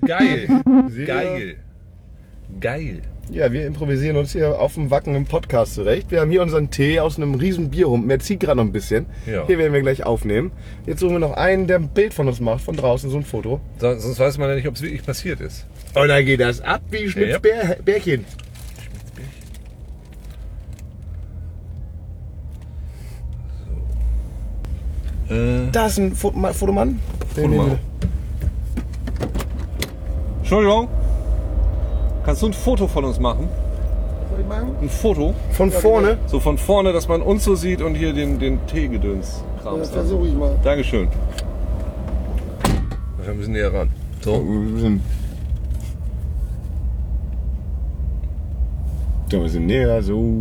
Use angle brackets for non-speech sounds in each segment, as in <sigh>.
Alles geil. <laughs> Geil. Geil. Ja, wir improvisieren uns hier auf dem Wacken im Podcast zurecht. Wir haben hier unseren Tee aus einem riesen Bierhumpen. Er zieht gerade noch ein bisschen. Ja. Hier werden wir gleich aufnehmen. Jetzt suchen wir noch einen, der ein Bild von uns macht, von draußen, so ein Foto. Sonst sonst weiß man ja nicht, ob es wirklich passiert ist. Und dann geht das ab wie Schmitz Ja. Bärchen. Äh, Da ist ein Foto Fotomann. Fotomann. Entschuldigung. Kannst du ein Foto von uns machen? Ein Foto? Von vorne. So von vorne, dass man uns so sieht und hier den, den Teegedöns. Das versuche ich mal. Dankeschön. Wir müssen näher ran. So. Wir sind, so, wir sind näher, so.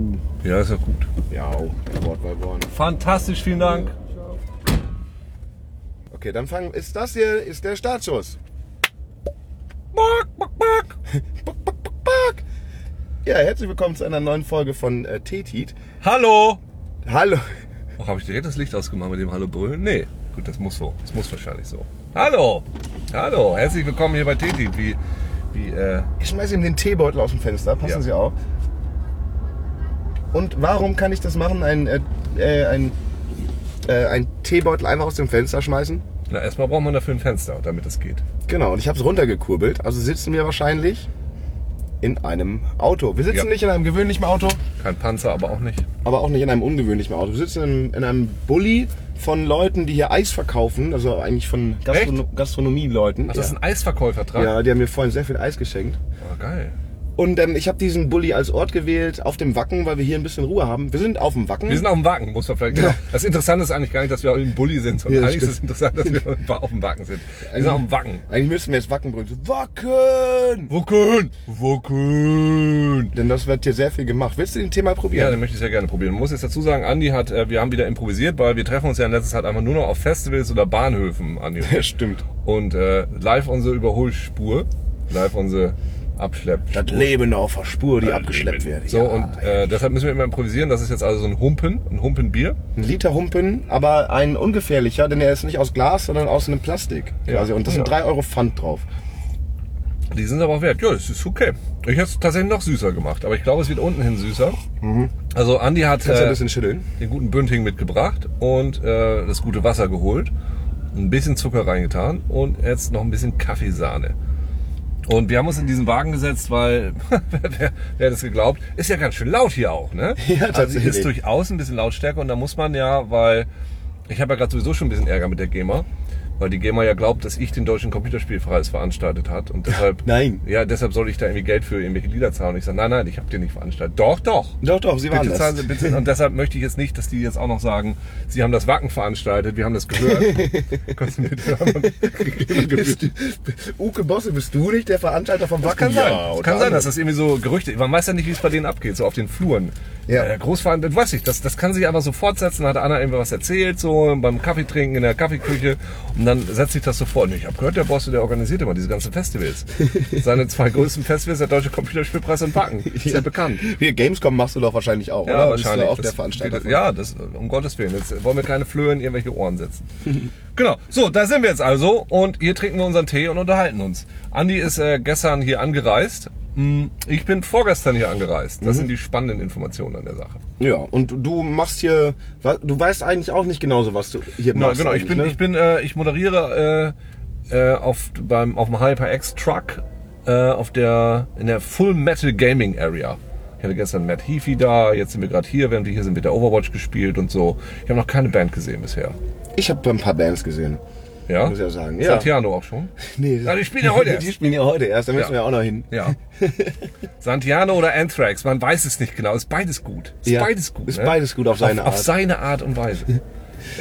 Ja, ist ja gut. Ja, Wort bei Wort. Fantastisch, vielen Dank. Okay, dann fangen. Ist das hier ist der Startschuss? Ja, herzlich willkommen zu einer neuen Folge von äh, Tetit. Hallo. Hallo. Oh, Habe ich direkt das Licht ausgemacht mit dem Hallo brüllen? Nee. Gut, das muss so. Das muss wahrscheinlich so. Hallo. Hallo. Herzlich willkommen hier bei Teti. Wie, wie, äh, Ich schmeiße ihm den Teebeutel aus dem Fenster. Passen Ja. Sie auf. Und warum kann ich das machen? Ein, äh, äh, ein, äh, ein Teebeutel einfach aus dem Fenster schmeißen? na, erstmal braucht man dafür ein Fenster, damit das geht. Genau, und ich habe es runtergekurbelt. Also sitzen wir wahrscheinlich in einem Auto. Wir sitzen Ja. nicht in einem gewöhnlichen Auto, Kein Panzer, aber auch nicht. aber auch nicht in einem ungewöhnlichen Auto. Wir sitzen in, in einem Bulli von Leuten, die hier Eis verkaufen. Also eigentlich von Gastrono Gastronomie-Leuten. Ach, das ja. ist ein Eisverkäufertrag? ja, die haben mir vorhin sehr viel Eis geschenkt. Oh, geil. Und ähm, ich habe diesen Bulli als Ort gewählt auf dem Wacken, weil wir hier ein bisschen Ruhe haben. Wir sind auf dem Wacken. Wir sind auf dem Wagen, muss man vielleicht. Genau. Das Interessante ist eigentlich gar nicht, dass wir im Bulli sind, sondern Ja, eigentlich ist es interessant, dass wir <laughs> auf dem Wagen sind. Wir sind auf dem Wagen. Eigentlich müssten wir jetzt Wacken brüllen. Wacken! Wacken! Wacken! Denn das wird hier sehr viel gemacht. Willst du den Thema Ja, probieren? den möchte ich sehr gerne probieren. Man muss jetzt dazu sagen, Andi hat, äh, wir haben wieder improvisiert, weil wir treffen uns ja in letzter Zeit einfach nur noch auf Festivals oder Bahnhöfen, Andi. Ja, stimmt. Und äh, live unsere Überholspur, live unsere Abschleppspur. Das Leben auf der Spur, die abgeschleppt werden. So, Ja. und äh, deshalb müssen wir immer improvisieren. Das ist jetzt also so ein Humpen, ein Humpenbier. Ein Liter Humpen, aber ein ungefährlicher, denn er ist nicht aus Glas, sondern aus einem Plastik. Ja. Quasi. Und das sind drei Euro Pfand drauf. Die sind aber auch wert. Ja, das ist okay. Ich hätte es tatsächlich noch süßer gemacht, aber ich glaube, es wird unten hin süßer. Also Andi hat äh, den guten Bünding mitgebracht und äh, das gute Wasser geholt, ein bisschen Zucker reingetan und jetzt noch ein bisschen Kaffeesahne. Und wir haben uns in diesen Wagen gesetzt, weil, <laughs> wer, wer hätte es geglaubt, ist ja ganz schön laut hier auch, ne? <laughs> Ja, Also tatsächlich. ist durchaus ein bisschen Lautstärke und da muss man ja, weil ich habe ja gerade sowieso schon ein bisschen Ärger mit der GEMA, weil die GEMA ja glaubt, dass ich den deutschen Computerspielpreis veranstaltet hat und deshalb Nein. ja, deshalb soll ich da irgendwie Geld für irgendwelche Lieder zahlen. Und ich sage, nein, nein, ich habe den nicht veranstaltet. Doch, doch. Doch, doch, sie waren Bitte das. zahlen Sie bitte. <laughs> Und deshalb möchte ich jetzt nicht, dass die jetzt auch noch sagen, Sie haben das Wacken veranstaltet, wir haben das gehört. <laughs> Kannst du du, Uke Bosse, bist du nicht der Veranstalter vom Das Wacken? kann sein. Ja, das kann sein, dass das irgendwie so Gerüchte. Man weiß ja nicht, wie es bei denen abgeht, so auf den Fluren. Ja. Äh, Großverein, das weiß ich, das, das kann sich einfach so fortsetzen. Da hat einer irgendwie was erzählt, so beim Kaffeetrinken in der Kaffeeküche. Und dann setzt sich das so fort. Und Ich habe gehört, der Boss, der organisiert immer diese ganzen Festivals. <laughs> Seine zwei größten Festivals, der Deutsche Computerspielpreis und Wacken. Ist ja bekannt. Hier, Gamescom machst du doch wahrscheinlich auch, Ja, oder? Bist wahrscheinlich. auch Das- der Veranstalter. von? Ja, das, um Gottes Willen. Jetzt wollen wir keine Flöhe in irgendwelche Ohren setzen. <laughs> genau. So, da sind wir jetzt also. Und hier trinken wir unseren Tee und unterhalten uns. Andi ist äh, gestern hier angereist. Hm, Ich bin vorgestern hier angereist. Das sind die spannenden Informationen an der Sache. Ja, und du machst hier, du weißt eigentlich auch nicht genauso, was du hier Genau, machst. genau. Ich bin, ne? ich bin, äh, ich moderiere äh, äh, auf beim auf dem Hyper X Truck äh, auf der in der Full Metal Gaming Area. Ich hatte gestern Matt Heafy da, jetzt sind wir gerade hier, während wir hier sind, wird der Overwatch gespielt und so. Ich habe noch keine Band gesehen bisher. Ich habe ein paar Bands gesehen, Ja? muss ich ja sagen. Ja. Santiano auch schon? <laughs> Nee, Ah, die spielen ja heute <laughs> Die erst. spielen ja heute erst, da müssen Ja. wir auch noch hin. Ja. <laughs> Santiano oder Anthrax, man weiß es nicht genau. Ist beides gut. Ist Ja, beides gut. ist ne? beides gut auf seine auf, Auf Art. seine Art und Weise.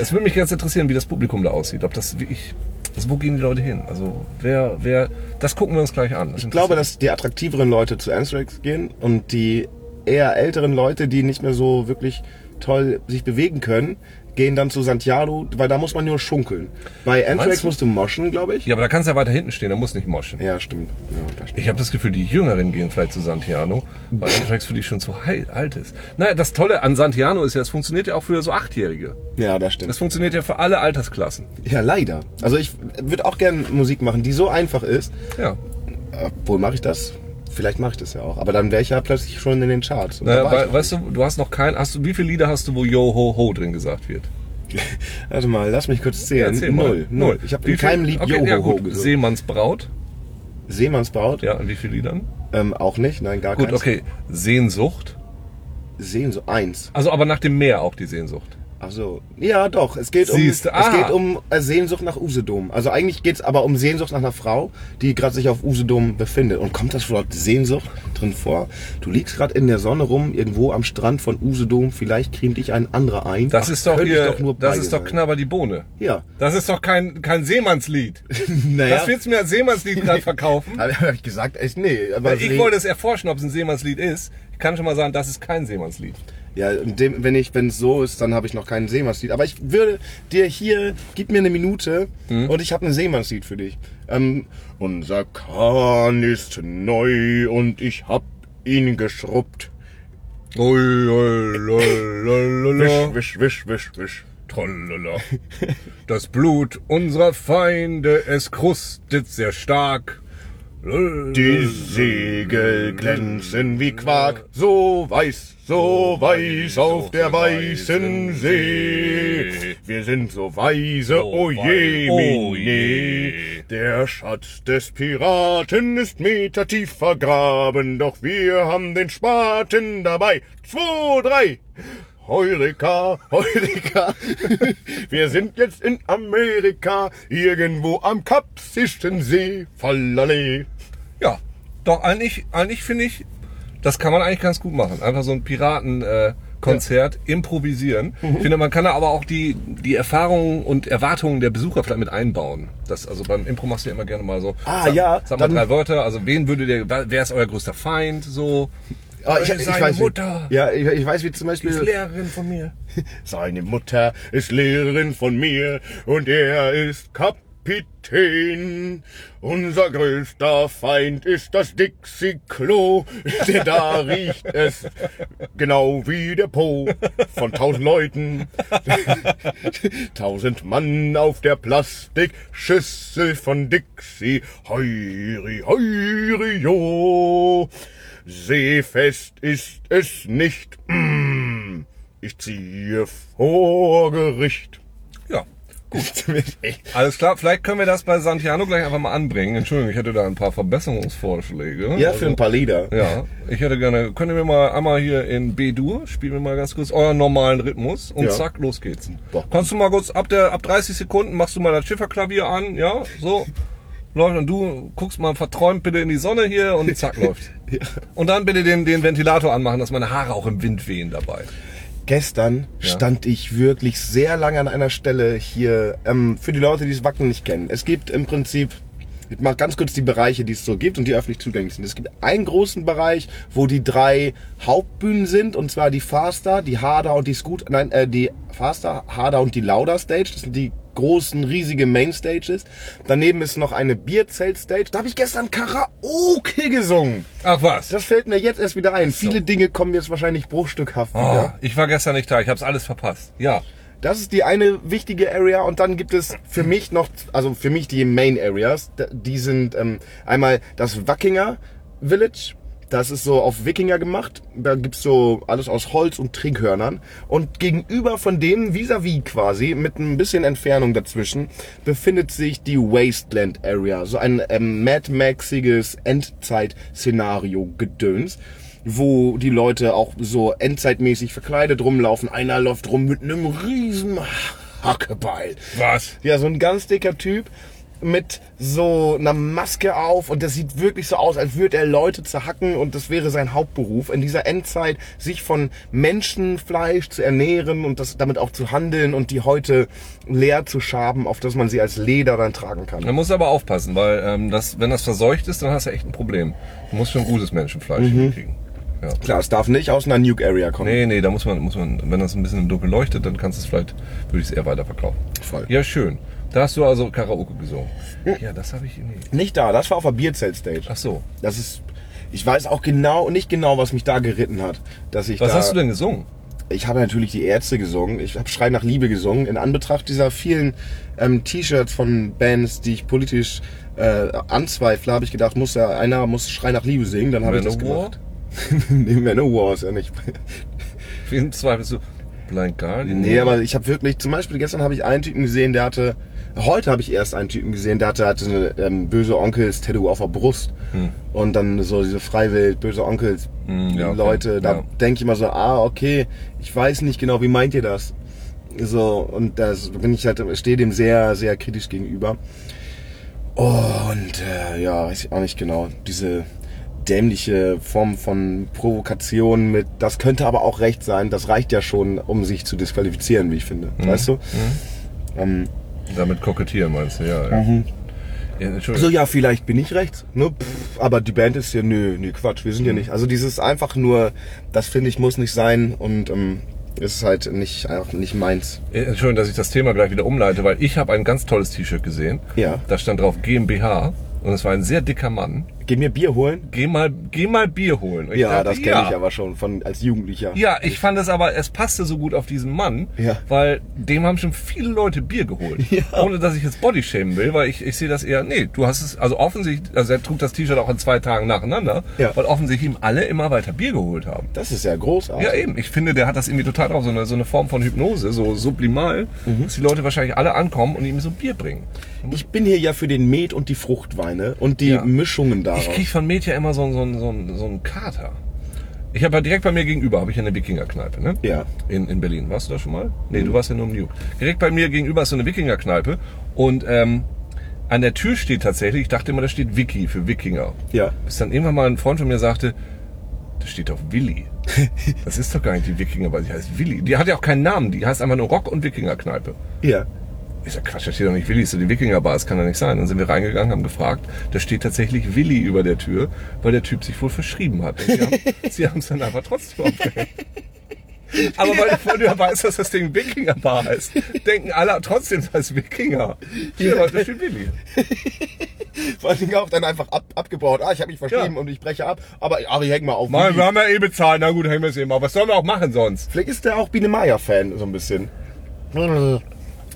Es würde mich jetzt interessieren, wie das Publikum da aussieht. Ob das wirklich, also wo gehen die Leute hin? Also wer, wer, das gucken wir uns gleich an. Das Ich glaube, dass die attraktiveren Leute zu Anthrax gehen und die eher älteren Leute, die nicht mehr so wirklich toll sich bewegen können, gehen dann zu Santiago, weil da muss man nur schunkeln. Bei Anthrax musst du moschen, glaube ich. Ja, aber da kannst du ja weiter hinten stehen, da musst du nicht moschen. Ja, stimmt. Ja, das stimmt. Ich habe das Gefühl, die Jüngeren gehen vielleicht zu Santiano, weil Anthrax für die schon zu heil, alt ist. Naja, das Tolle an Santiano ist ja, es funktioniert ja auch für so Achtjährige. Ja, das stimmt. Das funktioniert ja für alle Altersklassen. Ja, leider. Also ich würde auch gerne Musik machen, die so einfach ist. Ja. Obwohl mache ich das? Vielleicht mache ich das ja auch. Aber dann wäre ich ja plötzlich schon in den Charts. Naja, weil, weißt du, du hast noch kein, hast du, wie viele Lieder hast du, wo Yo Ho Ho drin gesagt wird? <laughs> Warte mal, lass mich kurz zählen. Mal. null, null. Ich habe in keinem Lied okay, Joho ja, Ho gut. gesungen. Seemannsbraut, Seemannsbraut? ja, in wie vielen Liedern? Ähm, auch nicht, nein, gar Gut, keins. okay. Sehnsucht. So eins. Also aber nach dem Meer auch die Sehnsucht. Ach so. Ja, doch. Es geht um, es geht um äh, Sehnsucht nach Usedom. Also eigentlich geht's aber um Sehnsucht nach einer Frau, die gerade sich auf Usedom befindet. Und kommt das Wort Sehnsucht drin vor? Du liegst gerade in der Sonne rum, irgendwo am Strand von Usedom. Vielleicht cremt dich ein anderer ein. Das Ach, ist doch ich doch das ist doch. Knabber die Bohne. Ja. Das ist doch kein, kein Seemannslied. <laughs> Naja. Das willst du mir als Seemannslied gerade <laughs> verkaufen? Habe ich gesagt, echt nee. Aber Ich wollte es erforschen, ob es ein Seemannslied ist. Ich kann schon mal sagen, das ist kein Seemannslied. Ja, dem, wenn ich, wenn es so ist, dann habe ich noch kein Seemannslied. Aber ich würde dir hier, gib mir eine Minute Hm? und ich habe ein Seemannslied für dich. Ähm, unser Kahn ist neu und ich hab ihn geschrubbt. Ui, ui, lalalala. Wisch, wisch, wisch, wisch, wisch. Tralala. <laughs> Das Blut unserer Feinde, es krustet sehr stark. Die Segel glänzen wie Quark, so weiß, so weiß auf der weißen See. Wir sind so weise, oh je, Oh mine. je. Der Schatz des Piraten ist metertief vergraben, doch wir haben den Spaten dabei. Zwei, drei. Heureka, Heureka. Wir sind jetzt in Amerika, irgendwo am Kapsischen See. Fallale. Ja, doch eigentlich, eigentlich finde ich, das kann man eigentlich ganz gut machen. Einfach so ein Piratenkonzert äh, Konzert improvisieren. Ich finde, man kann da aber auch die, die Erfahrungen und Erwartungen der Besucher vielleicht mit einbauen. Das, also beim Impro machst du ja immer gerne mal so. Ah, sag, ja, Sag mal drei Wörter. Also wen würde der, wer ist euer größter Feind? So. Ah, ich, ich Seine weiß, Mutter. Wie, ja, ich, ich weiß, wie zum Die ist Beispiel. Lehrerin von mir. <laughs> Seine Mutter ist Lehrerin von mir und er ist Kapitän. Unser größter Feind ist das Dixie-Klo, <laughs> denn da riecht es genau wie der Po von tausend Leuten. <laughs> tausend Mann auf der Plastikschüssel von Dixie. Heuri, heuri, jo. Seefest ist es nicht. Mm. Ich ziehe vor Gericht. Ja. Gut. Alles klar, vielleicht können wir das bei Santiano gleich einfach mal anbringen. Entschuldigung, ich hätte da ein paar Verbesserungsvorschläge. Ja, Also- für ein paar Lieder. Ja, ich hätte gerne, könnt ihr mir mal einmal hier in B-Dur, spielen wir mal ganz kurz euren normalen Rhythmus und Ja. zack, los geht's. Boah. Kannst du mal kurz, ab der, ab 30 Sekunden machst du mal das Schifferklavier an, ja, so. Läuft und du guckst mal verträumt bitte in die Sonne hier und zack, <laughs> läuft. Und dann bitte den, den Ventilator anmachen, dass meine Haare auch im Wind wehen dabei. Gestern stand ich wirklich sehr lange an einer Stelle hier. Ähm, für die Leute, die das Wacken nicht kennen. Es gibt im Prinzip, ich mache ganz kurz die Bereiche, die es so gibt und die öffentlich zugänglich sind. Es gibt einen großen Bereich, wo die drei Hauptbühnen sind, und zwar die Faster, die Harder und die Scoot, nein, äh, die Faster, Harder und die Lauder Stage. Das sind die großen, riesige Mainstages. Daneben ist noch eine Bierzelt-Stage. Da habe ich gestern Karaoke gesungen. Ach was? Das fällt mir jetzt erst wieder ein. Viele Dinge kommen jetzt wahrscheinlich bruchstückhaft Oh, wieder. ich war gestern nicht da, ich hab's alles verpasst. Ja. Das ist die eine wichtige Area und dann gibt es für mich noch, also für mich die Main Areas. Die sind ähm, einmal das Wackinger Village. Das ist so auf Wikinger gemacht. Da gibt's so alles aus Holz und Trinkhörnern. Und gegenüber von denen, vis-à-vis quasi, mit ein bisschen Entfernung dazwischen, befindet sich die Wasteland Area. So ein ähm, Mad Maxiges Endzeit-Szenario-Gedöns wo die Leute auch so endzeitmäßig verkleidet rumlaufen. Einer läuft rum mit einem riesen Hackebeil. Was? Ja, so ein ganz dicker Typ mit so einer Maske auf und das sieht wirklich so aus, als würde er Leute zerhacken und das wäre sein Hauptberuf in dieser Endzeit, sich von Menschenfleisch zu ernähren und das damit auch zu handeln und die Häute leer zu schaben, auf dass man sie als Leder dann tragen kann. Man muss aber aufpassen, weil ähm, das, wenn das verseucht ist, dann hast du echt ein Problem. Du musst schon gutes Menschenfleisch hinkriegen. Ja. Klar, es darf nicht aus einer Nuke-Area kommen. Nee, nee, da muss man, muss man, wenn das ein bisschen im Dunkeln leuchtet, dann kannst du es vielleicht, würde ich es eher weiterverkaufen. Voll. Ja, schön. Da hast du also Karaoke gesungen. Ja, das habe ich nicht. Nicht da, das war auf der Bierzelt-Stage. Ach so. Das ist, ich weiß auch genau, nicht genau, was mich da geritten hat. Dass ich Was da, hast du denn gesungen? Ich habe natürlich die Ärzte gesungen. Ich habe Schrei nach Liebe gesungen. In Anbetracht dieser vielen ähm, T-Shirts von Bands, die ich politisch äh, anzweifle, habe ich gedacht, muss ja, einer muss Schrei nach Liebe singen. Dann habe ich das Manowar? gemacht. Nee, Manowar ist ja nicht. <laughs> Wen zweifelst du? Blind Guardian? Nee, aber ich habe wirklich, zum Beispiel gestern habe ich einen Typen gesehen, der hatte, heute habe ich erst einen Typen gesehen, der hatte, hatte eine ähm, böse Onkels Tattoo auf der Brust. Und dann so diese Freiwild, böse Onkels Hm, ja, okay. Leute, da Ja. denke ich immer so, ah, okay, ich weiß nicht genau, wie meint ihr das? So, und das bin ich halt, stehe dem sehr, sehr kritisch gegenüber. Und äh, ja, weiß ich auch nicht genau. Diese dämliche Form von Provokation mit, das könnte aber auch recht sein, das reicht ja schon, um sich zu disqualifizieren, wie ich finde. Mhm. Weißt du? Ähm, Damit kokettieren meinst du, ja. ja. ja Entschuldigung. so, ja, vielleicht bin ich rechts, ne? Pff, aber die Band ist ja, nö, nö, Quatsch, wir sind ja nicht. Also dieses einfach nur, das finde ich muss nicht sein und ähm, ist halt nicht, einfach nicht meins. Entschuldigung, dass ich das Thema gleich wieder umleite, weil ich habe ein ganz tolles T-Shirt gesehen. Ja. Da stand drauf GmbH und es war ein sehr dicker Mann. Geh mir Bier holen? Geh mal, geh mal Bier holen. Ich Ja, dachte, das kenne ich aber schon von als Jugendlicher. Ja, ich fand es aber, es passte so gut auf diesen Mann, Ja. weil dem haben schon viele Leute Bier geholt. <laughs> Ja. Ohne dass ich jetzt Bodyshamen will, weil ich, ich sehe das eher, nee, du hast es, also offensichtlich, also er trug das T-Shirt auch an zwei Tagen nacheinander, Ja. weil offensichtlich ihm alle immer weiter Bier geholt haben. Das ist ja großartig. Ja, eben. Ich finde, der hat das irgendwie total drauf. So eine, so eine Form von Hypnose, so sublimal, Mhm. dass die Leute wahrscheinlich alle ankommen und ihm so Bier bringen. Ich bin hier ja für den Met und die Fruchtweine und die Ja. Mischungen daraus. Ich krieg von ja immer so, einen- so, so, so einen Kater. Ich habe ja direkt bei mir gegenüber, habe ich eine Wikinger-Kneipe, ne? Ja. In, in Berlin. Warst du da schon mal? Nee, du warst ja nur im Nuke. Direkt bei mir gegenüber ist so eine Wikinger-Kneipe und ähm, an der Tür steht tatsächlich, ich dachte immer, da steht Wiki für Wikinger. Ja. Bis dann irgendwann mal ein Freund von mir sagte, da steht doch Willi. <laughs> Das ist doch gar nicht die Wikinger, weil sie heißt Willi. Die hat ja auch keinen Namen, die heißt einfach nur Rock- und Wikinger-Kneipe. Ja. Ich sag, Quatsch, da steht doch nicht Willi, ist doch die Wikinger-Bar, das kann doch nicht sein. Dann sind wir reingegangen, haben gefragt, da steht tatsächlich Willi über der Tür, weil der Typ sich wohl verschrieben hat. Und sie haben es dann aber trotzdem aufgehängt. Aber weil, ja weißt, dass das Ding Wikinger-Bar heißt, denken alle trotzdem, das heißt Wikinger. Ja, aber da steht Willi. Vor allen Dingen auch dann einfach ab, abgebaut. Ah, ich habe mich verschrieben Ja. und ich breche ab. Aber ich häng mal auf. Willi. wir haben ja eh bezahlt, na gut, hängen wir es eben auf. Was sollen wir auch machen sonst? Vielleicht ist der auch Biene Meier-Fan, so ein bisschen.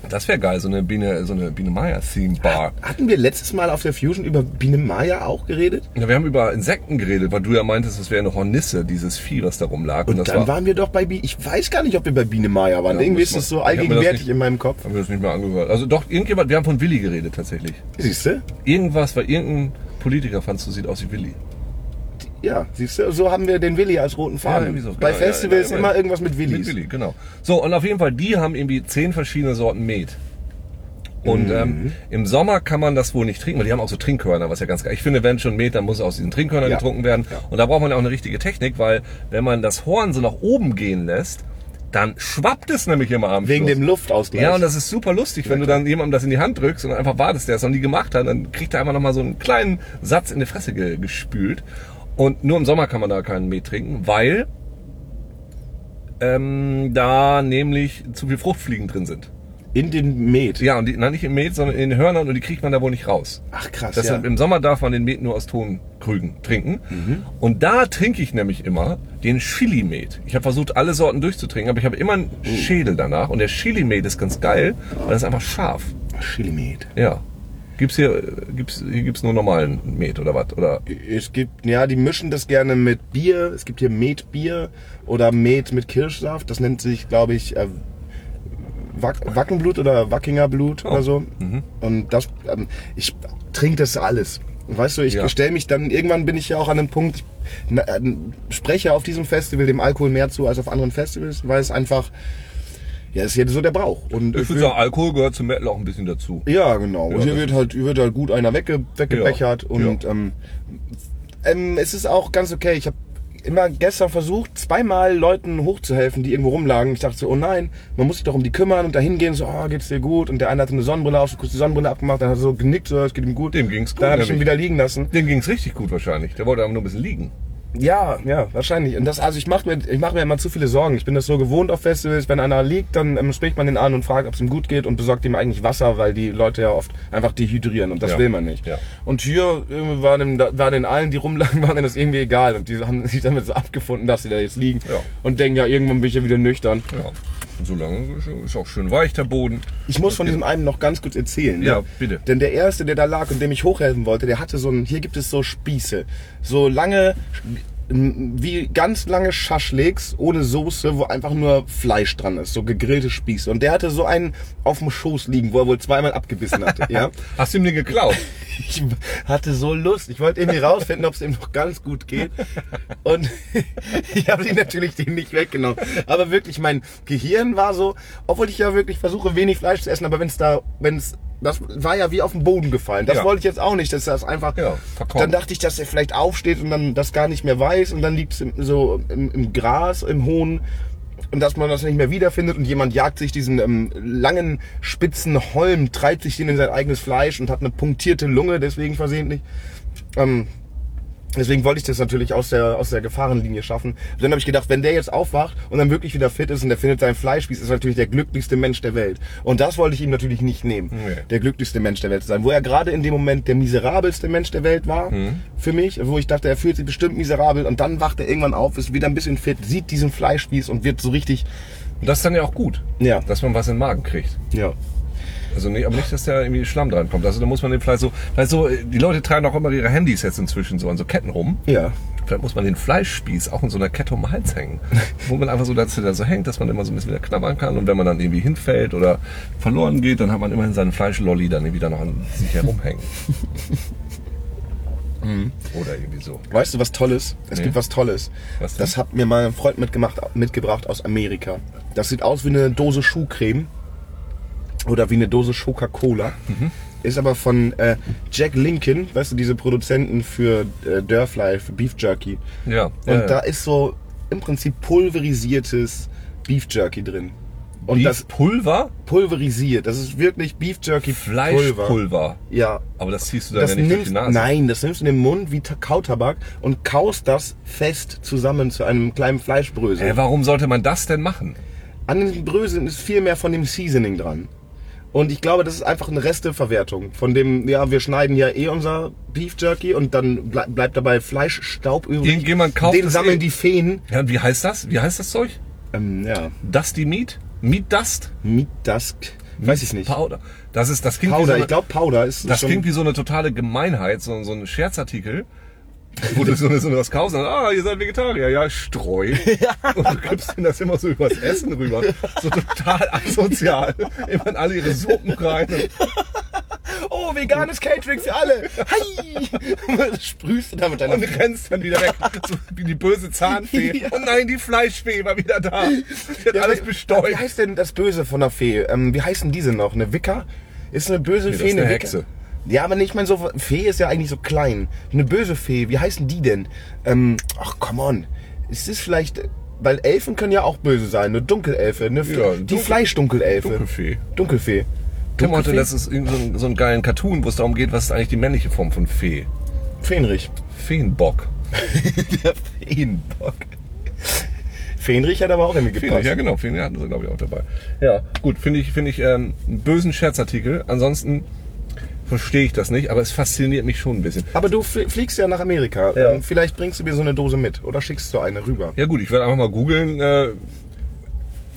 Das wäre geil, so eine Biene, so eine Biene Meier-Theme-Bar. Hatten wir letztes Mal auf der Fusion über Biene Meier auch geredet? Ja, wir haben über Insekten geredet, weil du ja meintest, das wäre eine Hornisse, dieses Vieh, was da rumlag. Und das dann war, waren wir doch bei Biene. Ich weiß gar nicht, ob wir bei Biene Meier waren. Ja, Irgendwie ist es so das allgegenwärtig nicht- in meinem Kopf. haben wir das nicht mehr angehört. Also doch, irgendjemand, wir haben von Willi geredet tatsächlich. Siehst du? Irgendwas, weil irgendein Politiker fandst du, sieht aus wie Willi. Ja, siehst du? So haben wir den Willi als roten Faden. irgendwie so. Bei Genau, Festivals ja, ja, immer ja. irgendwas mit Mit Willis. Willi, genau. So, und auf jeden Fall, die haben irgendwie zehn verschiedene Sorten Met. Und Mhm. ähm, im Sommer kann man das wohl nicht trinken, weil die haben auch so Trinkhörner, was ja ganz geil. Ich finde, wenn schon Met, dann muss aus diesen Trinkhörnern Ja. getrunken werden. Ja. Und da braucht man ja auch eine richtige Technik, weil wenn man das Horn so nach oben gehen lässt, dann schwappt es nämlich immer am Wegen Schluss. dem Luftausgleich. Ja, und das ist super lustig, wenn du dann jemandem das in die Hand drückst und einfach wartest, der es noch nie gemacht hat, dann kriegt er einfach nochmal so einen kleinen Satz in die Fresse ge gespült. Und nur im Sommer kann man da keinen Met trinken, weil ähm, da nämlich zu viel Fruchtfliegen drin sind. in den Met. Ja, und die, nein, nicht im Met, sondern in den Hörnern und die kriegt man da wohl nicht raus. Ach krass, Deshalb ja. im Sommer darf man den Met nur aus Tonkrügen trinken. Und da trinke ich nämlich immer den Chili-Met. Ich habe versucht, alle Sorten durchzutrinken, aber ich habe immer einen Schädel danach. Und der Chili-Met ist ganz geil, weil ist einfach scharf. Chili-Met. Ja. Gibt's hier, gibt's, hier gibt's nur normalen Met oder was? Oder Es gibt, ja, die mischen das gerne mit Bier. Es gibt hier Met-Bier oder Met mit Kirschsaft. Das nennt sich, glaube ich, äh, Wack, Wackenblut oder Wackingerblut Oh. oder so. Und das, ähm, ich trinke das alles. Weißt du, ich Ja. stelle mich dann, irgendwann bin ich ja auch an einem Punkt, ich äh, spreche auf diesem Festival dem Alkohol mehr zu als auf anderen Festivals, weil es einfach, ja, ist jetzt so der Brauch. Und ich würde sagen, Alkohol gehört zum Metal auch ein bisschen dazu. ja, genau. Und Ja, hier wird halt, hier wird halt gut einer wegge, weggebechert. Ja, Und Ähm, ähm, es ist auch ganz okay. Ich habe immer gestern versucht, zweimal Leuten hochzuhelfen, die irgendwo rumlagen. Ich dachte so, oh nein, man muss sich doch um die kümmern und dahin gehen, so, oh, geht's dir gut? Und der eine hatte eine Sonnenbrille auf, so kurz die Sonnenbrille abgemacht, dann hat er so genickt, so, es geht ihm gut. Dem ging's gut, Dann habe ich ihn wieder liegen lassen. Dem ging's richtig gut wahrscheinlich. Der wollte aber nur ein bisschen liegen. Ja, ja, wahrscheinlich. Und das, also ich mache mir, ich mache mir immer zu viele Sorgen. Ich bin das so gewohnt auf Festivals. Wenn einer liegt, dann ähm, spricht man den an und fragt, ob es ihm gut geht und besorgt ihm eigentlich Wasser, weil die Leute ja oft einfach dehydrieren und das Ja. will man nicht. Ja. Und hier äh, war den, war den allen, die rumlagen, <laughs> war denen das irgendwie egal und die haben sich damit so abgefunden, dass sie da jetzt liegen Ja. und denken, ja, irgendwann bin ich ja wieder nüchtern. Ja. Und solange ist auch schön weich der Boden. Ich muss von diesem einen noch ganz kurz erzählen. Ja, ne? bitte. Denn der erste, der da lag und dem ich hochhelfen wollte, der hatte so ein, hier gibt es so Spieße, so lange, wie ganz lange Schaschliks ohne Soße, wo einfach nur Fleisch dran ist, so gegrillte Spieße. Und der hatte so einen auf dem Schoß liegen, wo er wohl zweimal abgebissen hatte. ja. <laughs> Hast du ihm den geklaut? Ich hatte so Lust. Ich wollte irgendwie rausfinden, ob es ihm noch ganz gut geht. Und <laughs> ich habe ihn natürlich den nicht weggenommen. Aber wirklich, mein Gehirn war so, obwohl ich ja wirklich versuche, wenig Fleisch zu essen, aber wenn es da, wenn es, das war ja wie auf den Boden gefallen. Das Ja. wollte ich jetzt auch nicht, dass das einfach. Ja, verkommt. dann dachte ich, dass er vielleicht aufsteht und dann das gar nicht mehr weiß und dann liegt es so im, im Gras, im hohen und dass man das nicht mehr wiederfindet und jemand jagt sich diesen ähm, langen, spitzen Holm, treibt sich den in sein eigenes Fleisch und hat eine punktierte Lunge, deswegen versehentlich. Ähm, deswegen wollte ich das natürlich aus der, aus der Gefahrenlinie schaffen. Und dann habe ich gedacht, wenn der jetzt aufwacht und dann wirklich wieder fit ist und der findet sein Fleischspieß, ist er natürlich der glücklichste Mensch der Welt. Und das wollte ich ihm natürlich nicht nehmen, Nee. der glücklichste Mensch der Welt zu sein. Wo er gerade in dem Moment der miserabelste Mensch der Welt war, für mich, wo ich dachte, er fühlt sich bestimmt miserabel und dann wacht er irgendwann auf, ist wieder ein bisschen fit, sieht diesen Fleischspieß und wird so richtig, Und das ist dann ja auch gut, Ja. dass man was in den Magen kriegt. ja. Also nicht, aber nicht, dass da irgendwie Schlamm dran kommt. Also da muss man den vielleicht so, vielleicht so, die Leute tragen auch immer ihre Handys jetzt inzwischen so an so Ketten rum. Ja. Vielleicht muss man den Fleischspieß auch in so einer Kette um den Hals hängen. Wo man einfach so, dass der so hängt, dass man immer so ein bisschen wieder knabbern kann. Und wenn man dann irgendwie hinfällt oder verloren geht, dann hat man immerhin seinen Fleischlolli dann irgendwie da noch an sich herumhängen. <laughs> Oder irgendwie so. Weißt du, was Tolles? Es Nee. gibt was Tolles. Was das hat mir mal ein Freund mitgemacht, mitgebracht aus Amerika. Das sieht aus wie eine Dose Schuhcreme. Oder wie eine Dose Coca-Cola. Mhm. Ist aber von äh, Jack Lincoln, weißt du, diese Produzenten für äh, Dörrfly, für Beef Jerky. Ja. Und ja, da ja. ist so im Prinzip pulverisiertes Beef Jerky drin. Und Beef das Pulver? pulverisiert, das ist wirklich Beef Jerky Pulver. Fleischpulver. Ja, Aber das ziehst du dann das ja nicht durch nimmst, die Nase. nein, das nimmst du in den Mund wie Ta- Kautabak und kaust das fest zusammen zu einem kleinen Fleischbrösel. Äh, warum sollte man das denn machen? An den Bröseln ist viel mehr von dem Seasoning dran. Und ich glaube, das ist einfach eine Resteverwertung von dem, ja, wir schneiden ja eh unser Beef Jerky und dann ble bleibt dabei Fleischstaub übrig. Irgendjemand kauft Den sammeln eh. die Feen. Ja, und wie heißt das? Wie heißt das Zeug? Ähm, ja, Dusty Meat? Meat Dust? Meat Dusk. Weiß ich nicht. Powder. Das ist, das klingt wie so Powder, eine, ich glaube Powder ist das klingt wie so eine totale Gemeinheit, so, so ein Scherzartikel. Wo du so eine, so eine was kaufst und dann, ah, ihr seid Vegetarier, ja, Streu. <laughs> Und du gibst ihnen das immer so übers Essen rüber. So total asozial. Immer in alle ihre Suppen rein. Und oh, veganes Catering für alle. Hi! <laughs> Sprühst du da mit deiner und rennst dann wieder weg. So wie die böse Zahnfee. <laughs> Oh nein, die Fleischfee war wieder da. Die hat Ja, alles bestäubt. Wie heißt denn das Böse von der Fee? Ähm, wie heißen diese noch? Eine Wicker? Ist eine böse das Fee ist eine Wicker? Ja, aber nicht, ich meine, so, Fee ist ja eigentlich so klein. Eine böse Fee, wie heißen die denn? Ähm, ach, come on. Ist das vielleicht, weil Elfen können ja auch böse sein. Eine Dunkelelfe, eine Fle- Ja, die Dunkel- Fleischdunkelelfe. Dunkelfee. Dunkelfee. Tim hatte letztens irgend so einen, so einen geilen Cartoon, wo es darum geht, was ist eigentlich die männliche Form von Fee? Fähnrich. Feenbock. <laughs> Der Feenbock. Fähnrich hat aber auch irgendwie gepasst. ja genau, Fähnrich hatten sie glaube ich auch dabei. Ja, gut, finde ich, finde ich ähm, einen bösen Scherzartikel. Ansonsten verstehe ich das nicht, aber es fasziniert mich schon ein bisschen. Aber du fl- fliegst ja nach Amerika. Ja. Ähm, Vielleicht bringst du mir so eine Dose mit oder schickst du eine rüber. Ja gut, ich werde einfach mal googeln. Äh,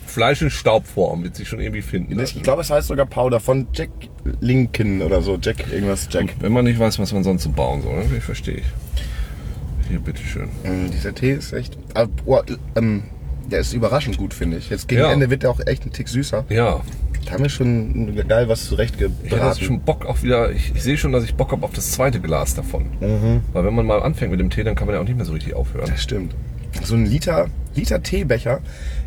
Fleisch in Staubform wird sich schon irgendwie finden. Ich glaube, es heißt sogar Powder von Jack Lincoln oder so. Jack, irgendwas Jack. Wenn man nicht weiß, was man sonst so bauen soll, ne? verstehe ich. Hier, bitteschön. Ähm, dieser Tee ist echt. Oh, ähm, der ist überraschend gut, finde ich. Jetzt gegen Ja. Ende wird der auch echt ein Tick süßer. Ja, Da haben wir schon geil was ich hätte jetzt zurechtgebraten. schon Bock auch wieder, ich, ich sehe schon, dass ich Bock habe auf das zweite Glas davon. Mhm. Weil wenn man mal anfängt mit dem Tee, dann kann man ja auch nicht mehr so richtig aufhören. Das stimmt. So ein Liter, Liter Teebecher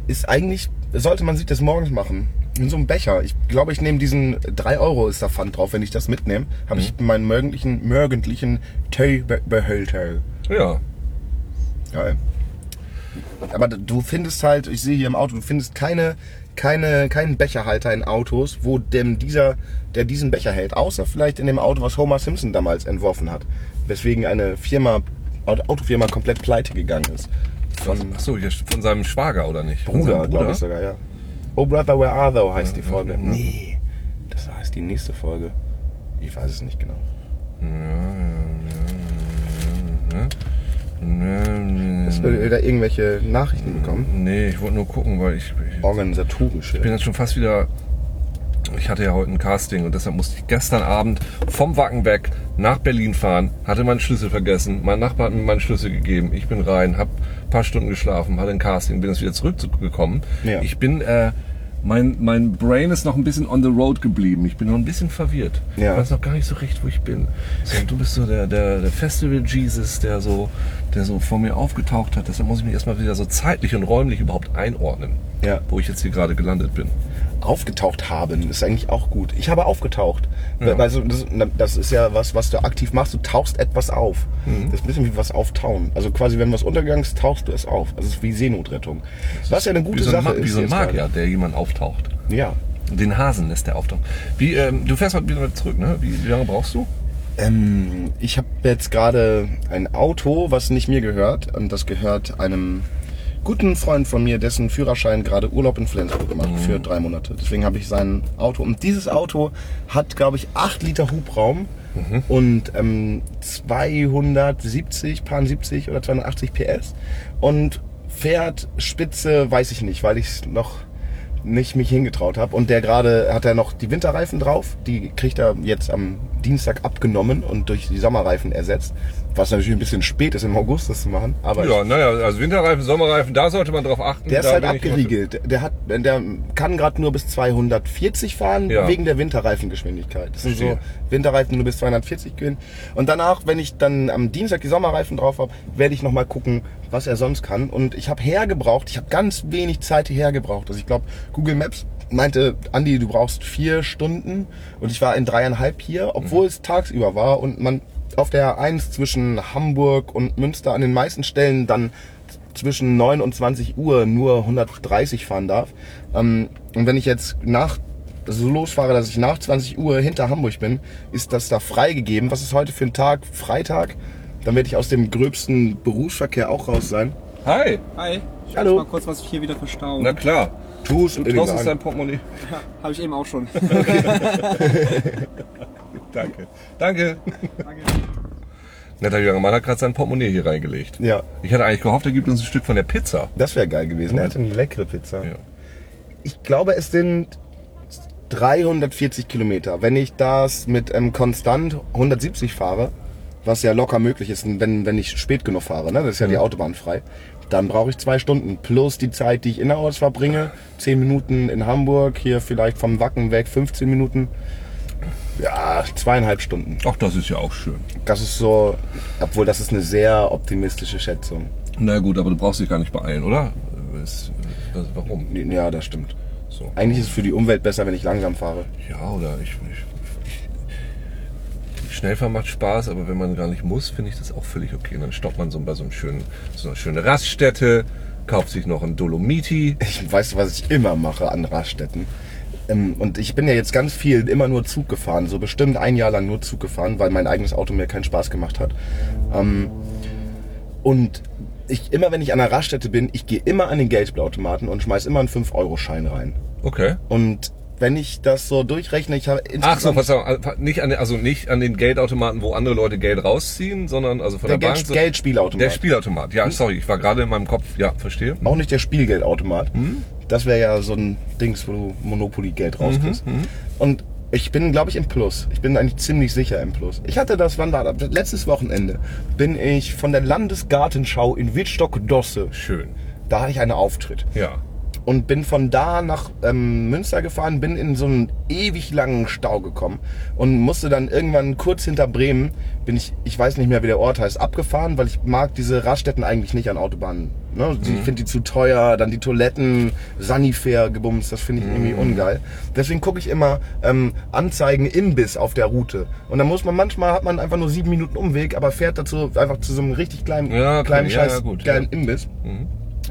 ist eigentlich, sollte man sich das morgens machen. In so einem Becher. Ich glaube, ich nehme diesen 3 Euro ist da Pfand drauf, wenn ich das mitnehme. Habe ich meinen morgendlichen, morgendlichen Teebehälter. Ja, Geil. Aber du findest halt, ich sehe hier im Auto, du findest keine, keine, keinen Becherhalter in Autos, wo denn dieser, der diesen Becher hält, außer vielleicht in dem Auto, was Homer Simpson damals entworfen hat. Weswegen eine Firma Autofirma komplett pleite gegangen ist. Von Achso, hier von seinem Schwager oder nicht? Bruder, glaube ich sogar, ja. Oh Brother, where are thou heißt die Folge. ja. Nee, das heißt die nächste Folge. Ich weiß es nicht genau. Hast du wieder irgendwelche Nachrichten bekommen? Nee, ich wollte nur gucken, weil ich, ich Organisatorische. Ich bin jetzt schon fast wieder. Ich hatte ja heute ein Casting und deshalb musste ich gestern Abend vom Wacken weg nach Berlin fahren, hatte meinen Schlüssel vergessen. Mein Nachbar hat mir meinen Schlüssel gegeben. Ich bin rein, hab ein paar Stunden geschlafen, hatte ein Casting, bin jetzt wieder zurückgekommen. Ja. Ich bin, äh, mein, mein Brain ist noch ein bisschen on the road geblieben. Ich bin noch ein bisschen verwirrt. Ja. Ich weiß noch gar nicht so recht, wo ich bin. So, du bist so der, der, der Festival Jesus, der so, der so vor mir aufgetaucht hat. Deshalb muss ich mich erstmal wieder so zeitlich und räumlich überhaupt einordnen, Ja. wo ich jetzt hier gerade gelandet bin. Aufgetaucht haben ist eigentlich auch gut. Ich habe aufgetaucht. Also das, das ist ja was, was du aktiv machst. Du tauchst etwas auf. Das ist ein bisschen wie was auftauen. Also quasi, wenn was untergegangen ist, tauchst du es auf. Also es ist wie Seenotrettung. Was ja eine gute so Sache Ma- wie ist. so ein Magier, der jemand auftaucht. Ja. Den Hasen lässt der auftauchen. Wie, ähm, du fährst heute wieder zurück, ne? Wie, wie lange brauchst du? Ähm, ich habe jetzt gerade ein Auto, was nicht mir gehört. Und das gehört einem guten Freund von mir, dessen Führerschein gerade Urlaub in Flensburg gemacht für drei Monate. Deswegen habe ich sein Auto. Und dieses Auto hat, glaube ich, 8 Liter Hubraum und ähm, 270, paar 70 oder 280 PS. Und fährt Spitze, weiß ich nicht, weil ich es noch nicht mich hingetraut habe. Und der gerade hat er noch die Winterreifen drauf. Die kriegt er jetzt am Dienstag abgenommen und durch die Sommerreifen ersetzt. Was natürlich ein bisschen spät ist, im August das zu machen. Aber Ja, naja, also Winterreifen, Sommerreifen, da sollte man drauf achten. der ist halt abgeriegelt. Der hat, der kann gerade nur bis 240 fahren Ja. wegen der Winterreifengeschwindigkeit. Das sind so. Winterreifen nur bis 240 gehen. Und danach, wenn ich dann am Dienstag die Sommerreifen drauf habe, werde ich noch mal gucken, was er sonst kann. Und ich habe hergebraucht. Ich habe ganz wenig Zeit hierher gebraucht. Also ich glaube, Google Maps meinte, Andi, du brauchst vier Stunden. Und ich war in dreieinhalb hier, obwohl Mhm. es tagsüber war und man auf der 1 zwischen Hamburg und Münster an den meisten Stellen dann zwischen 9 und 20 Uhr nur 130 fahren darf. Ähm, und wenn ich jetzt nach so losfahre, dass ich nach 20 Uhr hinter Hamburg bin, ist das da freigegeben. Was ist heute für ein Tag? Freitag. Dann werde ich aus dem gröbsten Berufsverkehr auch raus sein. Hi, Hi, ich Hallo. mal kurz was hier wieder verstauen. na klar. Tu es und Draußen ist dein Portemonnaie. Ja, habe ich eben auch schon. <laughs> Danke. Danke. Danke. Netter junger Mann hat gerade sein Portemonnaie hier reingelegt. Ja, Ich hatte eigentlich gehofft, er gibt uns ein Stück von der Pizza. das wäre geil gewesen. Er hatte eine leckere Pizza. Ja. Ich glaube, es sind 340 Kilometer. Wenn ich das mit ähm, konstant 170 fahre, was ja locker möglich ist, wenn, wenn ich spät genug fahre, ne? das ist ja die Autobahn frei, dann brauche ich zwei Stunden plus die Zeit, die ich innerorts verbringe. 10 Minuten in Hamburg, hier vielleicht vom Wacken weg 15 Minuten. Ja, zweieinhalb Stunden. Ach, das ist ja auch schön. Das ist so, obwohl das ist eine sehr optimistische Schätzung. Na gut, aber du brauchst dich gar nicht beeilen, oder? Was, was, warum? Ja, das stimmt. So. Eigentlich ist es für die Umwelt besser, wenn ich langsam fahre. Ja, oder ich, ich, ich Schnellfahren macht Spaß, aber wenn man gar nicht muss, finde ich das auch völlig okay. Und dann stoppt man so bei so einem schönen, so einer schönen Raststätte, kauft sich noch ein Dolomiti. Ich weiß, was ich immer mache an Raststätten. Ähm, Und ich bin ja jetzt ganz viel immer nur Zug gefahren, so bestimmt ein Jahr lang nur Zug gefahren, weil mein eigenes Auto mir keinen Spaß gemacht hat. Ähm, Und ich, immer wenn ich an der Raststätte bin, ich gehe immer an den Geldautomaten und schmeiß immer einen 5-Euro-Schein rein. Okay. Und wenn ich das so durchrechne, ich habe Ach so, insgesamt Verzeihung, also nicht an, den- also nicht an den Geldautomaten, wo andere Leute Geld rausziehen, sondern also von der der, Geld, Bank. so- Geldspielautomat. Der Spielautomat. Ja, sorry, ich war gerade in meinem Kopf. Ja, verstehe. Auch nicht der Spielgeldautomat. Hm? Das wäre ja so ein Dings, wo du Monopoly-Geld rauskriegst. Mhm, Und ich bin, glaube ich, im Plus. Ich bin eigentlich ziemlich sicher im Plus. Ich hatte das, wann war das? Letztes Wochenende bin ich von der Landesgartenschau in Wittstock-Dosse. Schön. Da hatte ich einen Auftritt. Ja. Und bin von da nach ähm, Münster gefahren, bin in so einen ewig langen Stau gekommen und musste dann irgendwann kurz hinter Bremen, bin ich, ich weiß nicht mehr, wie der Ort heißt, abgefahren, weil ich mag diese Raststätten eigentlich nicht an Autobahnen. Ne? Ich finde die zu teuer, dann die Toiletten, Sanifair gebumst, das finde ich irgendwie ungeil. Deswegen gucke ich immer ähm, Anzeigen Imbiss auf der Route. Und dann muss man, manchmal hat man einfach nur sieben Minuten Umweg, aber fährt dazu einfach zu so einem richtig kleinen, Ja, okay, kleinen ja, Scheiß ja, gut, ja. Imbiss.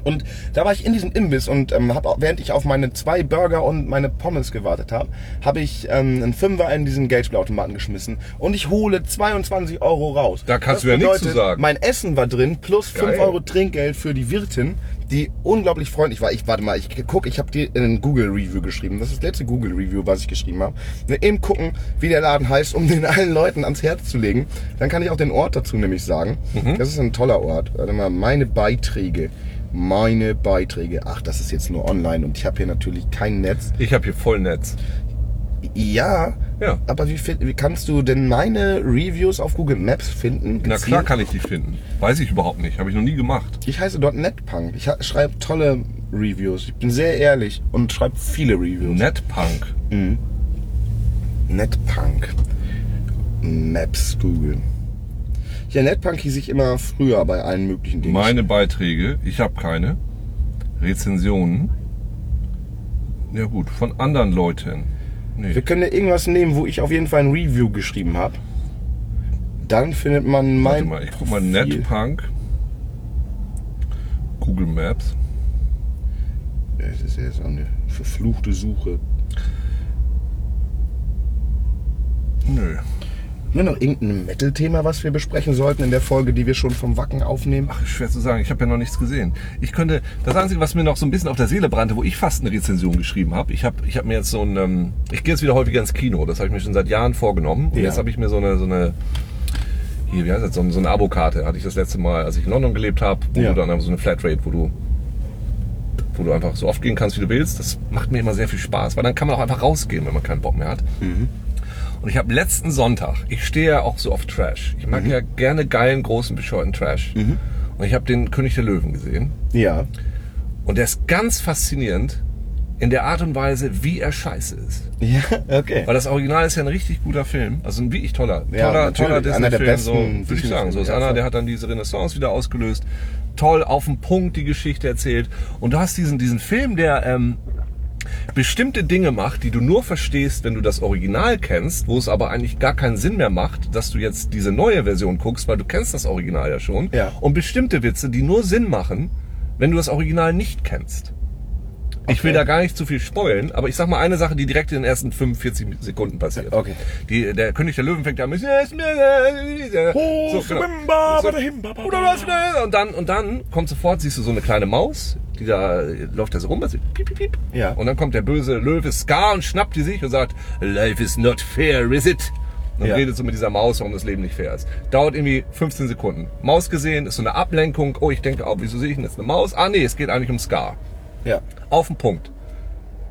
Und da war ich in diesem Imbiss und ähm, habe während ich auf meine zwei Burger und meine Pommes gewartet habe, habe ich ähm, einen Fünfer in diesen Geldspielautomaten geschmissen und ich hole 22 Euro raus. Da kannst Das du ja nichts zu bedeutet, sagen. Mein Essen war drin plus 5 Geil. Euro Trinkgeld für die Wirtin, die unglaublich freundlich war. Ich warte mal, ich guck, ich habe dir ein Google Review geschrieben. Das ist das letzte Google Review, was ich geschrieben habe. Wir eben gucken, wie der Laden heißt, um <laughs> den allen Leuten ans Herz zu legen. Dann kann ich auch den Ort dazu nämlich sagen. Mhm. Das ist ein toller Ort. Warte mal, meine Beiträge. Meine Beiträge. Ach, das ist jetzt nur online und ich habe hier natürlich kein Netz. Ich habe hier Vollnetz. Ja, Ja. aber wie, wie kannst du denn meine Reviews auf Google Maps finden? Na klar Gezielt? kann ich die finden. Weiß ich überhaupt nicht. Habe ich noch nie gemacht. Ich heiße dort Netpunk. Ich schreibe tolle Reviews. Ich bin sehr ehrlich und schreibe viele Reviews. Netpunk. Netpunk. Maps Google. Ja, Netpunk hieß ich immer früher bei allen möglichen Dingen. Meine Beiträge, ich habe keine. Rezensionen. Ja gut, von anderen Leuten. Nee. Wir können ja irgendwas nehmen, wo ich auf jeden Fall ein Review geschrieben habe. Dann findet man Warte mein mal, ich guck mal. Netpunk. Google Maps. Das ist jetzt eine verfluchte Suche. Nö. Nur noch irgendein Metal-Thema, was wir besprechen sollten in der Folge, die wir schon vom Wacken aufnehmen. Ach, schwer zu sagen. Ich habe ja noch nichts gesehen. Ich könnte, das Einzige, was mir noch so ein bisschen auf der Seele brannte, wo ich fast eine Rezension geschrieben habe, ich habe ich hab mir jetzt so ein, ähm, ich gehe jetzt wieder häufiger ins Kino. Das habe ich mir schon seit Jahren vorgenommen. Und Ja. jetzt habe ich mir so eine, so eine, hier, wie heißt das, so eine, so eine Abokarte. Hatte ich das letzte Mal, als ich in London gelebt habe, wo Ja. du dann so eine Flatrate, wo du wo du einfach so oft gehen kannst, wie du willst. Das macht mir immer sehr viel Spaß, weil dann kann man auch einfach rausgehen, wenn man keinen Bock mehr hat. Und ich habe letzten Sonntag, ich stehe ja auch so auf Trash. Ich mag ja gerne geilen, großen, bescheuerten Trash. Und ich habe den König der Löwen gesehen. Ja. Und der ist ganz faszinierend in der Art und Weise, wie er scheiße ist. Ja, okay. Weil das Original ist ja ein richtig guter Film. Also ein wirklich toller, Ja, toller, toller Einer der Disney-Film. So, würde ich sagen. So ist einer, der hat dann diese Renaissance wieder ausgelöst. Toll, auf den Punkt die Geschichte erzählt. Und du hast diesen, diesen Film, der ähm, bestimmte Dinge macht, die du nur verstehst, wenn du das Original kennst, wo es aber eigentlich gar keinen Sinn mehr macht, dass du jetzt diese neue Version guckst, weil du kennst das Original ja schon. Ja. Und bestimmte Witze, die nur Sinn machen, wenn du das Original nicht kennst. Ich will Okay. da gar nicht zu viel spoilen, aber ich sag mal eine Sache, die direkt in den ersten 45 Sekunden passiert. Okay. Die, der König der Löwen fängt an mit so, genau. Oder was? Und dann, und dann kommt sofort, siehst du so eine kleine Maus, die da läuft da so rum, also piep, piep, piep. Ja. Und dann kommt der böse Löwe Scar und schnappt die sich und sagt, Life is not fair, is it? Und Ja. redet so mit dieser Maus, warum das Leben nicht fair ist. Dauert irgendwie 15 Sekunden. Maus gesehen, ist so eine Ablenkung. Oh, ich denke, oh, wieso sehe ich denn jetzt eine Maus? Ah, nee, es geht eigentlich um Scar. Ja. Auf den Punkt.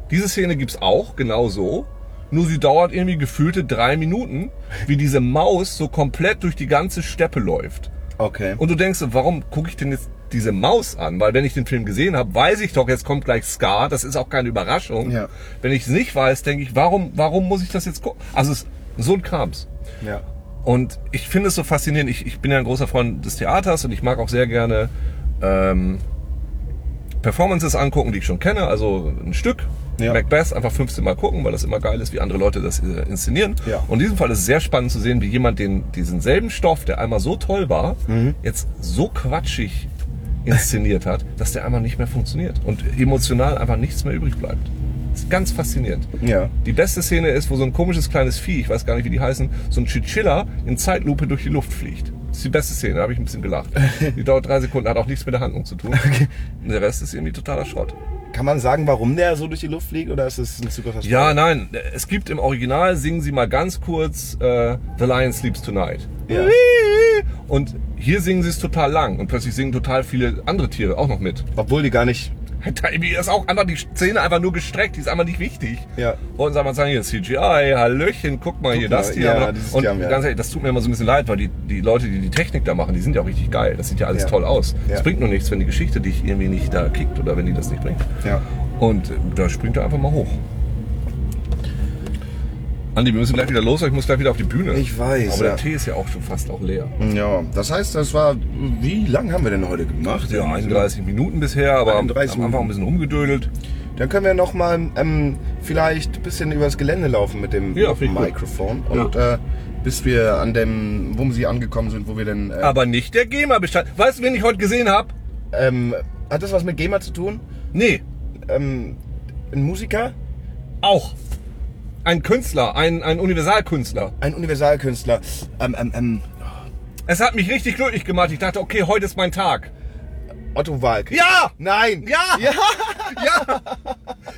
Diese Szene gibt's auch, genau so. Nur sie dauert irgendwie gefühlte drei Minuten, wie diese Maus so komplett durch die ganze Steppe läuft. Okay. Und du denkst, warum gucke ich denn jetzt diese Maus an? Weil wenn ich den Film gesehen habe, weiß ich doch, jetzt kommt gleich Scar. Das ist auch keine Überraschung. Ja. Wenn ich es nicht weiß, denke ich, warum, warum muss ich das jetzt gucken? Also es, so ein Krams. ja. Und ich finde es so faszinierend. Ich, ich bin ja ein großer Freund des Theaters und ich mag auch sehr gerne ähm, Performances angucken, die ich schon kenne. Also ein Stück, Ja. Macbeth, einfach 15 Mal gucken, weil das immer geil ist, wie andere Leute das äh, inszenieren. Ja. Und in diesem Fall ist es sehr spannend zu sehen, wie jemand den, diesen selben Stoff, der einmal so toll war, Mhm. jetzt so quatschig inszeniert hat, dass der einmal nicht mehr funktioniert und emotional einfach nichts mehr übrig bleibt. Das ist ganz faszinierend. Ja. Die beste Szene ist, wo so ein komisches kleines Vieh, ich weiß gar nicht, wie die heißen, so ein Chinchilla in Zeitlupe durch die Luft fliegt. Das ist die beste Szene, da habe ich ein bisschen gelacht. Die dauert drei Sekunden, hat auch nichts mit der Handlung zu tun. Und der Rest ist irgendwie totaler Schrott. Kann man sagen, warum der so durch die Luft fliegt oder ist es ein super Versprechen? Ja, nein, es gibt im Original, singen sie mal ganz kurz äh, The Lion Sleeps Tonight. Ja. Und hier singen sie es total lang und plötzlich singen total viele andere Tiere auch noch mit. Obwohl die gar nicht. <laughs> Da ist auch einfach die Szene einfach nur gestreckt, die ist einfach nicht wichtig. Ja. Und sagen wir sagen hier CGI, Hallöchen, guck mal hier mal, das hier. ja, dieses und Jam, ja. ganz ehrlich, das tut mir immer so ein bisschen leid, weil die, die Leute, die die Technik da machen, die sind ja auch richtig geil. Das sieht ja alles Ja. toll aus. Es Ja. bringt nur nichts, wenn die Geschichte dich irgendwie nicht da kickt oder wenn die das nicht bringt. Ja. Und äh, da springt er einfach mal hoch. Andi, wir müssen gleich wieder los, weil ich muss gleich wieder auf die Bühne. Ich weiß, Aber ja. der Tee ist ja auch schon fast auch leer. Ja. Das heißt, das war. Wie lang haben wir denn heute gemacht? Ja, 31 Minuten bisher, aber 31 am Anfang ein bisschen rumgedödelt. Dann können wir noch mal ähm, vielleicht ein bisschen übers Gelände laufen mit dem Ja. Mikrofon. Und äh, bis wir an dem Wumsi angekommen sind, wo wir dann. Äh, Aber nicht der GEMA-Bestand. Weißt du, wen ich heute gesehen habe? ähm, Hat das was mit GEMA zu tun? Nee, Ähm, ein Musiker? auch. Ein Künstler, ein, ein Universalkünstler. Ein Universalkünstler. Ähm, ähm, ähm, Es hat mich richtig glücklich gemacht. Ich dachte, okay, heute ist mein Tag. Otto Walk. Ja! Nein! Ja! Ja! <laughs> Ja!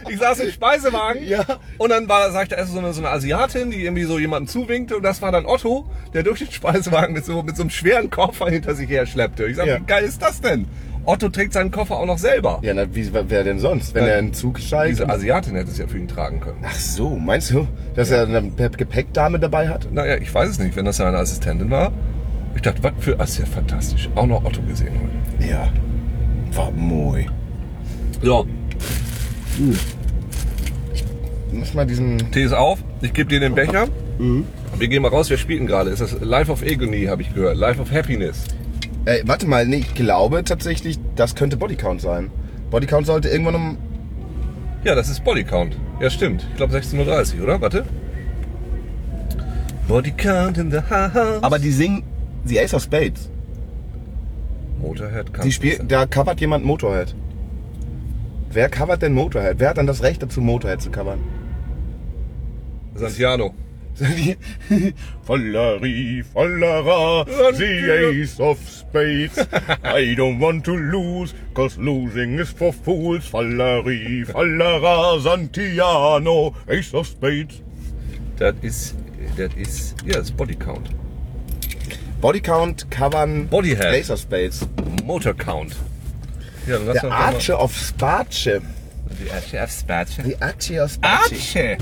Ich saß im Speisewagen Ja. und dann war, sagte erst so eine, so eine Asiatin, die irgendwie so jemanden zuwinkte und das war dann Otto, der durch den Speisewagen mit so, mit so einem schweren Koffer hinter sich her schleppte. Ich sag, Ja. wie geil ist das denn? Otto trägt seinen Koffer auch noch selber. Ja, na, wie, wer denn sonst? Wenn Ja. er in den Zug steigt? Diese Asiatin hätte es ja für ihn tragen können. Ach so, meinst du, dass er eine Gepäckdame dabei hat? Naja, ich weiß es nicht, wenn das seine Assistentin war. Ich dachte, was für, das ist ja fantastisch. Auch noch Otto gesehen heute. Ja. War moi. So, Mach mal diesen. Tee ist auf. Ich gebe dir den Becher. Wir gehen mal raus. Wir spielen gerade. Ist das Life of Agony, habe ich gehört. Life of Happiness. Äh, warte mal, nee, ich glaube tatsächlich, das könnte Bodycount sein. Bodycount sollte irgendwann um. Ja, das ist Body Count. Ja, stimmt. Ich glaube 16.30 Uhr, oder? Warte. Body Count in the house. Aber die singen. The Ace of Spades. Motorhead kann Die da covert jemand Motorhead. Wer covert denn Motorhead? Wer hat dann das Recht dazu, Motorhead zu covern? Santiano. <laughs> Fallari, Fallera, the Ace of Spades. I don't want to lose, cause losing is for fools. Fallari, Fallera, Santiano, Ace of Spades. Das ist, das ist, ja, das ist Body Count. Covern Bodyhead. Ace of Spades. Motor Count. Ja, dann lass Der doch mal- Arche of Space. Die Arche of Space. Die Arche of Space. Arche!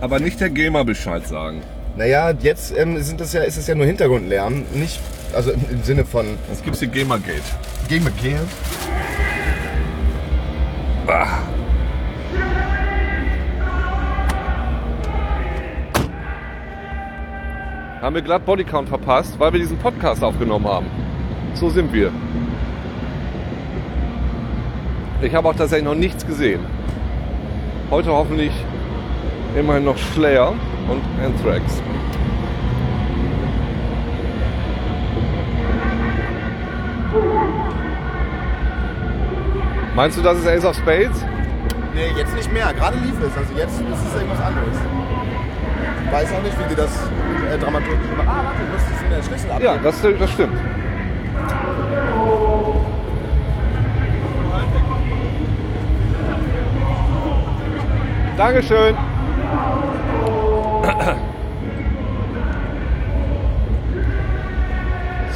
Aber nicht der Gamer Bescheid sagen. Naja, jetzt ähm, sind das ja, ist es ja nur Hintergrundlärm, nicht, also im, im Sinne von Jetzt gibt's hier Gamergate. Game Gear. Haben wir glatt Bodycount verpasst, weil wir diesen Podcast aufgenommen haben. So sind wir. Ich habe auch tatsächlich noch nichts gesehen. Heute hoffentlich immerhin noch Slayer und Anthrax. Meinst du, das ist Ace of Spades? Nee, jetzt nicht mehr. Gerade lief es. Also jetzt ist es irgendwas anderes. Weiß auch nicht, wie die das äh, dramaturgisch machen. Ah, warte, du musst es in der Schlüssel abgeben. Ja, das, das stimmt. Dankeschön.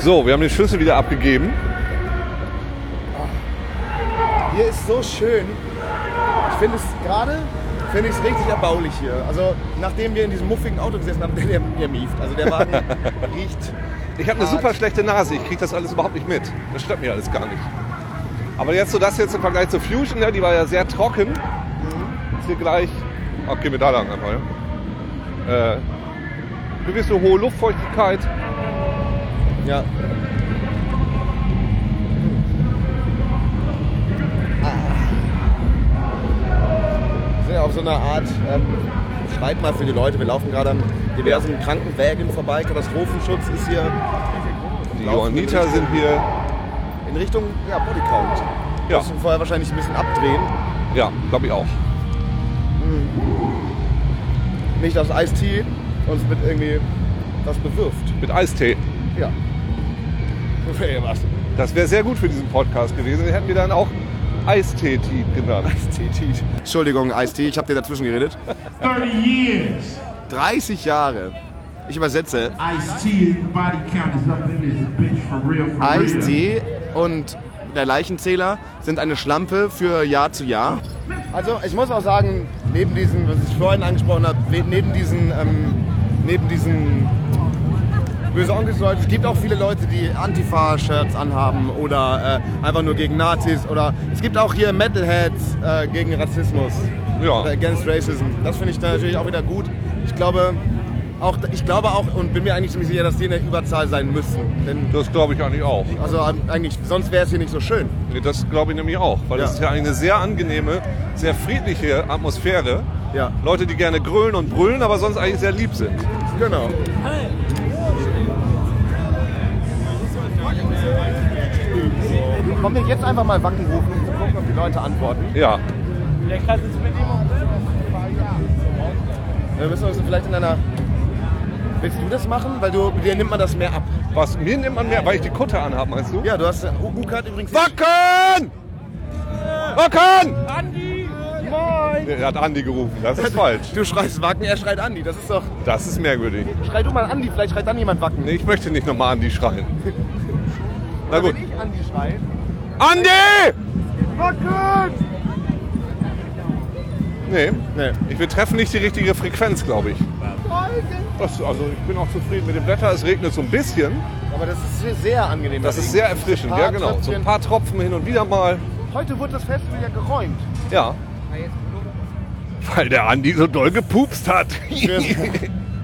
So, wir haben den Schlüssel wieder abgegeben. Hier ist so schön. Ich finde es gerade, finde ich es richtig erbaulich hier. Also nachdem wir in diesem muffigen Auto gesessen haben, <laughs> der, der mieft. Also der Wagen <laughs> riecht. Ich habe eine super schlechte Nase, ich kriege das alles überhaupt nicht mit. Das stört mich alles gar nicht. Aber jetzt so das jetzt im Vergleich zur Fusion, ja, die war ja sehr trocken. Ist hier gleich. Gehen wir da lang einfach, ja. Äh, gewisse hohe Luftfeuchtigkeit. Ja. Wir sind ja auf so einer Art, ähm, schreibt mal für die Leute, wir laufen gerade an diversen Krankenwägen vorbei, Katastrophenschutz ist hier Die Johanniter sind hier. in Richtung ja, Bodycount. Ja. Müssen vorher wahrscheinlich ein bisschen abdrehen. Ja, glaube ich auch. Nicht, dass Ice-T uns mit irgendwie was bewirft. Mit Eistee. Ja. Okay, was? Das wäre sehr gut für diesen Podcast gewesen. Den hätten wir dann auch Eistee genannt. Ice-T. Entschuldigung, Ice-T, ich habe dir dazwischen geredet. 30 years. 30 Jahre. Ich übersetze. Ice-T und der Leichenzähler sind eine Schlampe für Jahr zu Jahr. Also ich muss auch sagen, neben diesen, was ich vorhin angesprochen habe, ne- neben diesen, ähm, neben diesen böse Onkels-Leute, es gibt auch viele Leute, die Antifa-Shirts anhaben oder äh, einfach nur gegen Nazis oder es gibt auch hier Metalheads äh, gegen Rassismus. Ja. Oder Against Racism. Das finde ich natürlich auch wieder gut. Ich glaube, auch, ich glaube auch und bin mir eigentlich ziemlich sicher, dass die in der Überzahl sein müssen. Denn Das glaube ich eigentlich auch. also ähm, eigentlich, sonst wäre es hier nicht so schön. Nee, Das glaube ich nämlich auch. Weil das Ja. ist ja eine sehr angenehme, sehr friedliche Atmosphäre. Ja. Leute, die gerne grölen und brüllen, aber sonst eigentlich sehr lieb sind. Genau. Wollen wir jetzt einfach mal Wacken rufen, um zu gucken, ob die Leute antworten? Ja. Wir müssen uns vielleicht in einer... Willst du das machen? Weil du, dir nimmt man das mehr ab. Was? Mir nimmt man mehr, weil ich die Kutte anhabe, meinst du? Ja, du hast... Hugo hat übrigens... Wacken! Wacken! Andi! Moin! Er hat Andi gerufen, das ist falsch. <laughs> Du schreist Wacken, er schreit Andi. Das ist doch... Das ist merkwürdig. Schrei du mal Andi, vielleicht schreit dann jemand Wacken. Nee, ich möchte nicht nochmal Andi schreien. <laughs> Na gut. Wenn ich Andi schreie... Andi! Nee, Nee. ich, wir treffen nicht die richtige Frequenz, glaube ich. Das, also ich bin auch zufrieden mit dem Wetter. Es regnet so ein bisschen. Aber das ist sehr, angenehm. Das ist sehr erfrischend. Ja, genau. So ein paar Tropfen hin und wieder mal. Heute wurde das Festival ja geräumt. Ja. Weil der Andi so doll gepupst hat.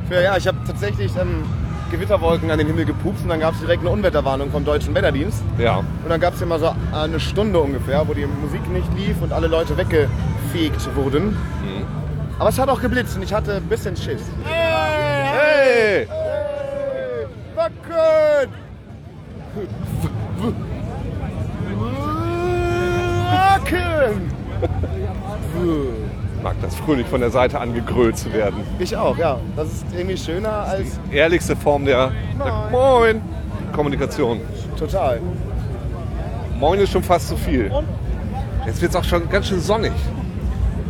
Für, ja, ich habe tatsächlich ähm, Gewitterwolken an den Himmel gepupst und dann gab es direkt eine Unwetterwarnung vom Deutschen Wetterdienst. ja. Und dann gab es immer so eine Stunde ungefähr, wo die Musik nicht lief und alle Leute weggefegt wurden. Mhm. Aber es hat auch geblitzt und ich hatte ein bisschen Schiss. Hey! Wacken! <laughs> Wacken! Ich mag das fröhlich von der Seite angegrölt zu werden. Ich auch, ja. Das ist irgendwie schöner als Ehrlichste Form der, der Moin Kommunikation. total. Moin ist schon fast zu viel. Jetzt wird es auch schon ganz schön sonnig.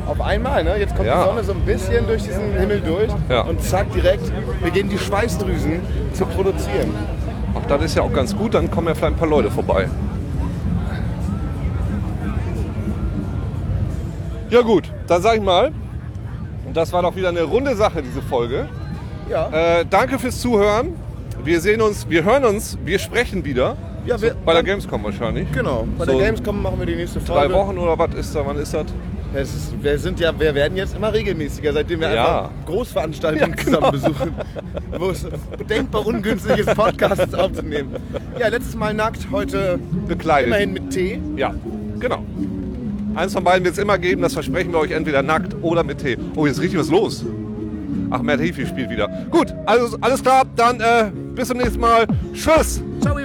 Auf einmal, ne? Jetzt kommt Ja. die Sonne so ein bisschen durch diesen Himmel durch Ja. und zack, direkt beginnen die Schweißdrüsen zu produzieren. Auch das ist ja auch ganz gut, dann kommen ja vielleicht ein paar Leute vorbei. Ja gut, dann sag ich mal, das war doch wieder eine runde Sache, diese Folge. Ja, Äh, danke fürs Zuhören. Wir sehen uns, wir hören uns, wir sprechen wieder. ja wir, Bei der Gamescom wahrscheinlich. Genau, bei So der Gamescom machen wir die nächste Drei Folge. Wochen oder was ist da? Wann ist das? Es ist, wir, sind ja, wir werden jetzt immer regelmäßiger, seitdem wir Ja. einfach Großveranstaltungen Ja, genau. zusammen besuchen, wo es denkbar ungünstig ist, Podcasts aufzunehmen. Ja, letztes Mal nackt, heute Bekleidet. immerhin mit Tee. Ja, genau. Eins von beiden wird es immer geben, das versprechen wir euch entweder nackt oder mit Tee. Oh, jetzt richtig was los. Ach, Matt Heafy spielt wieder. Gut, also alles klar, dann äh, bis zum nächsten Mal. Tschüss! Ciao!